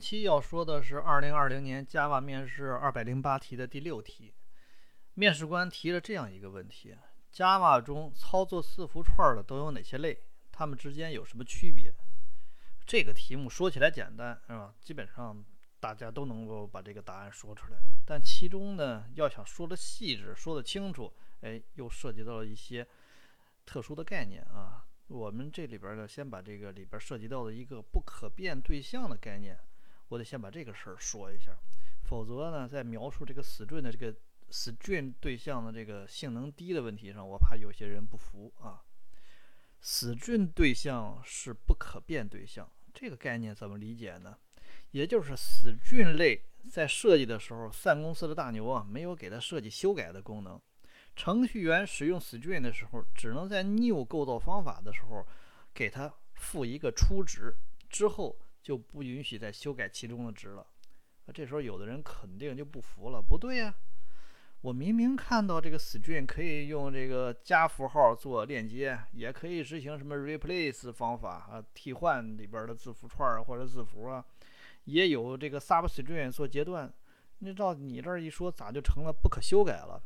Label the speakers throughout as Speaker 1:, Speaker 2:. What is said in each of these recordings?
Speaker 1: 本期要说的是二零二零年 Java 面试二百零八题的第六题。面试官提了这样一个问题：Java 中操作字符串的都有哪些类？它们之间有什么区别？这个题目说起来简单，是吧？基本上大家都能够把这个答案说出来。但其中呢，要想说的细致、说的清楚，哎，又涉及到了一些特殊的概念啊。我们这里边呢，先把这个里边涉及到的一个不可变对象的概念，我得先把这个事儿说一下，否则呢，在描述这个 string 的这个 string 对象的这个性能低的问题上，我怕有些人不服啊。string 对象是不可变对象，这个概念怎么理解呢？也就是 string 类在设计的时候三公司的大牛啊，没有给它设计修改的功能。程序员使用 string 的时候，只能在 new 构造方法的时候给它赋一个初值，之后就不允许再修改其中的值了。这时候有的人肯定就不服了，不对呀，我明明看到这个 string 可以用这个加符号做链接，也可以执行什么 replace 方法啊，替换里边的字符串或者字符啊，也有这个 substring 做截断。那照你这一说，咋就成了不可修改了？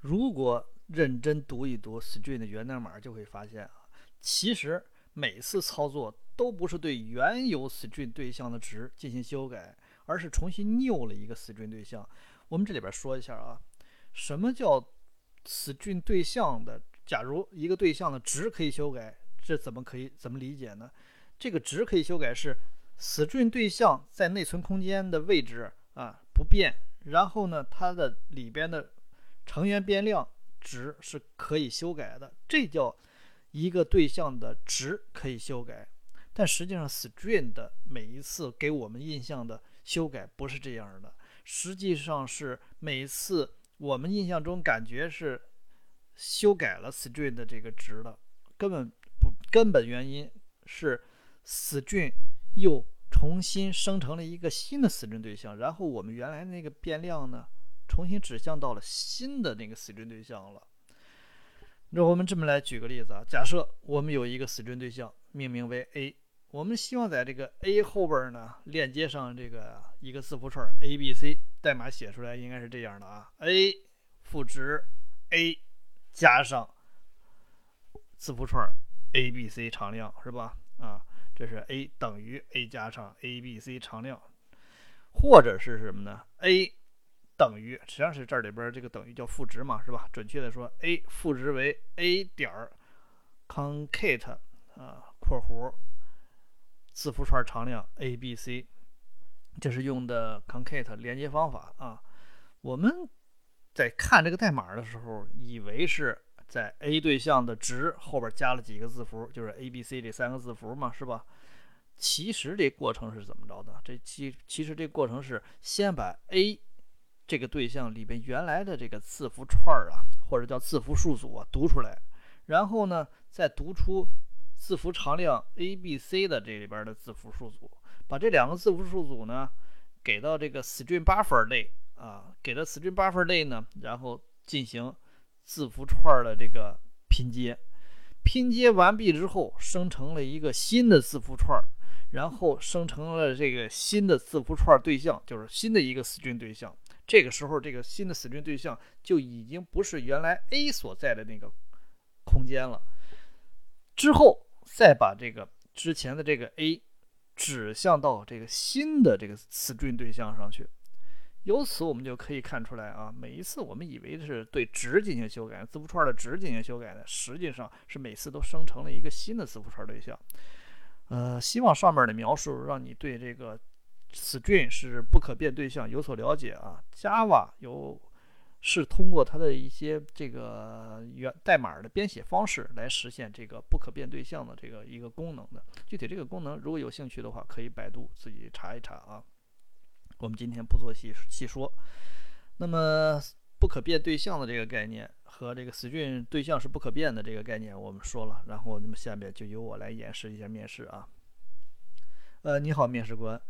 Speaker 1: 如果认真读一读 string 的源代码，就会发现啊，其实每次操作都不是对原有 string 对象的值进行修改，而是重新 new 了一个 string 对象。我们这里边说一下啊，什么叫 string 对象的？假如一个对象的值可以修改，这怎么可以怎么理解呢？这个值可以修改是 string 对象在内存空间的位置啊不变，然后呢，它的里边的成员变量值是可以修改的，这叫一个对象的值可以修改。但实际上，string 的每一次给我们印象的修改不是这样的，实际上是每一次我们印象中感觉是修改了 string 的这个值的，根本不根本原因是 string 又重新生成了一个新的 string 对象，然后我们原来那个变量呢？重新指向到了新的那个 string 对象了。那我们这么来举个例子啊，假设我们有一个 string 对象，命名为 a，我们希望在这个 a 后边呢链接上这个一个字符串 a b c，代码写出来应该是这样的啊，a 赋值 a 加上字符串 a b c 常量是吧？啊，这是 a 等于 a 加上 a b c 常量，或者是什么呢？a 等于实际上是这里边这个等于叫赋值嘛，是吧？准确的说，a 赋值为 a 点儿 concate 啊括弧字符串常量 a b c，这是用的 concate 连接方法啊。我们在看这个代码的时候，以为是在 a 对象的值后边加了几个字符，就是 a b c 这三个字符嘛，是吧？其实这过程是怎么着的？这其其实这过程是先把 a 这个对象里边原来的这个字符串儿啊，或者叫字符数组啊，读出来，然后呢，再读出字符常量 a、b、c 的这里边的字符数组，把这两个字符数组呢，给到这个 string buffer 类啊，给到 string buffer 类呢，然后进行字符串的这个拼接，拼接完毕之后，生成了一个新的字符串，然后生成了这个新的字符串对象，就是新的一个 string 对象。这个时候，这个新的 string 对象就已经不是原来 a 所在的那个空间了。之后再把这个之前的这个 a 指向到这个新的这个 string 对象上去。由此我们就可以看出来啊，每一次我们以为是对值进行修改，字符串的值进行修改的，实际上是每次都生成了一个新的字符串对象。呃，希望上面的描述让你对这个。String 是不可变对象，有所了解啊。Java 有是通过它的一些这个源代码的编写方式来实现这个不可变对象的这个一个功能的。具体这个功能，如果有兴趣的话，可以百度自己查一查啊。我们今天不做细细说。那么不可变对象的这个概念和这个 string 对象是不可变的这个概念，我们说了。然后那么下面就由我来演示一下面试啊。呃，你好，面试官。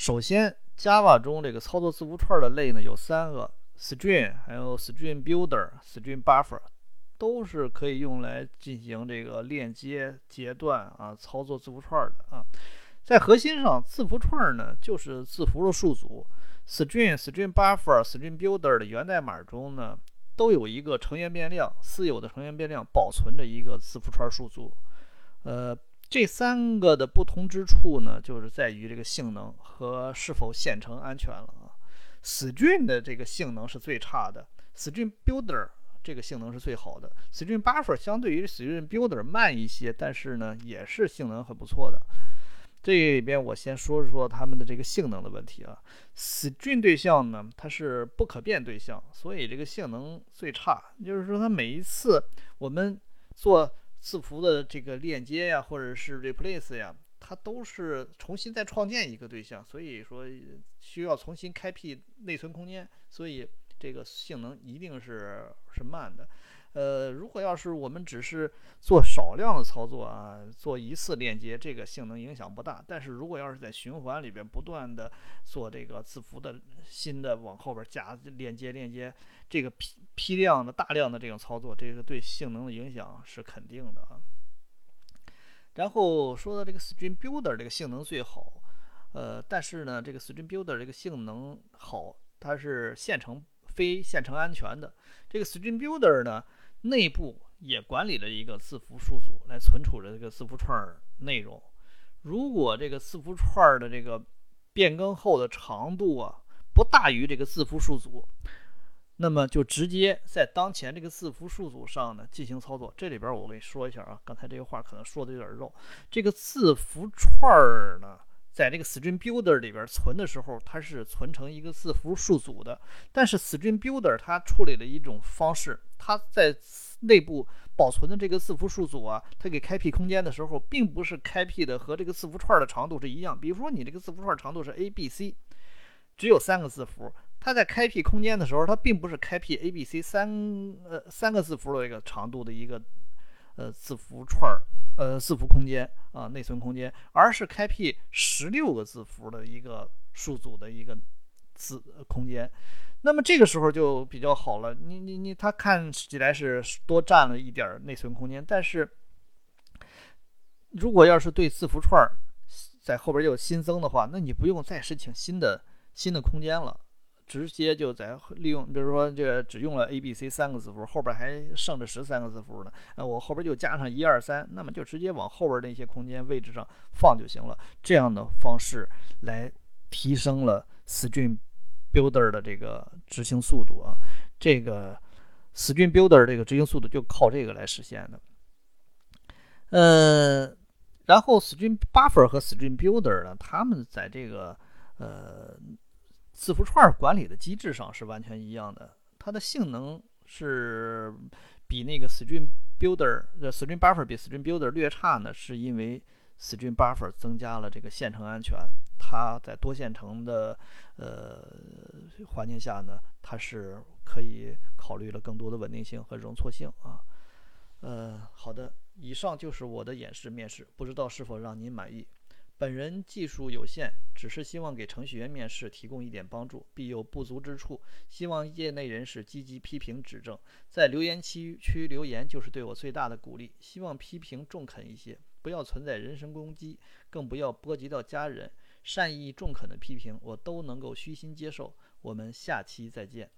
Speaker 1: 首先，Java 中这个操作字符串的类呢有三个：string，还有 string builder、string buffer，都是可以用来进行这个链接、截断啊操作字符串的啊。在核心上，字符串呢就是字符的数组。string、string buffer、string builder 的源代码中呢，都有一个成员变量，私有的成员变量保存着一个字符串数组。呃，这三个的不同之处呢，就是在于这个性能和是否线程安全了啊。string 的这个性能是最差的，string builder 这个性能是最好的，string buffer 相对于 string builder 慢一些，但是呢，也是性能很不错的。这里边我先说说它们的这个性能的问题啊。string 对象呢，它是不可变对象，所以这个性能最差。就是说，它每一次我们做字符的这个链接呀，或者是 replace 呀，它都是重新再创建一个对象，所以说需要重新开辟内存空间，所以这个性能一定是是慢的。呃，如果要是我们只是做少量的操作啊，做一次链接，这个性能影响不大。但是如果要是在循环里边不断的做这个字符的新的往后边加链接链接，这个批量的大量的这种操作，这个对性能的影响是肯定的啊。然后说到这个 String Builder 这个性能最好，呃，但是呢，这个 String Builder 这个性能好，它是线程非线程安全的。这个 String Builder 呢。内部也管理了一个字符数组来存储着这个字符串内容。如果这个字符串的这个变更后的长度啊不大于这个字符数组，那么就直接在当前这个字符数组上呢进行操作。这里边我跟你说一下啊，刚才这个话可能说的有点肉。这个字符串儿呢。在这个 String Builder 里边存的时候，它是存成一个字符数组的。但是 String Builder 它处理了一种方式，它在内部保存的这个字符数组啊，它给开辟空间的时候，并不是开辟的和这个字符串的长度是一样。比如说你这个字符串长度是 A B C，只有三个字符，它在开辟空间的时候，它并不是开辟 A B C 三呃三个字符的一个长度的一个呃字符串儿。呃，字符空间啊，内存空间，而是开辟十六个字符的一个数组的一个字空间。那么这个时候就比较好了，你你你，它看起来是多占了一点内存空间，但是如果要是对字符串在后边又新增的话，那你不用再申请新的新的空间了。直接就在利用，比如说这个只用了 A、B、C 三个字符，后边还剩着十三个字符呢，那我后边就加上一二三，那么就直接往后边那些空间位置上放就行了。这样的方式来提升了 String Builder 的这个执行速度啊，这个 String Builder 这个执行速度就靠这个来实现的。呃，然后 String Buffer 和 String Builder 呢，他们在这个呃。字符串管理的机制上是完全一样的，它的性能是比那个 String Builder 的 String Buffer 比 String Builder 略差呢，是因为 String Buffer 增加了这个线程安全，它在多线程的呃环境下呢，它是可以考虑了更多的稳定性和容错性啊。呃，好的，以上就是我的演示面试，不知道是否让您满意。本人技术有限，只是希望给程序员面试提供一点帮助，必有不足之处，希望业内人士积极批评指正，在留言区区留言就是对我最大的鼓励。希望批评中肯一些，不要存在人身攻击，更不要波及到家人。善意中肯的批评我都能够虚心接受。我们下期再见。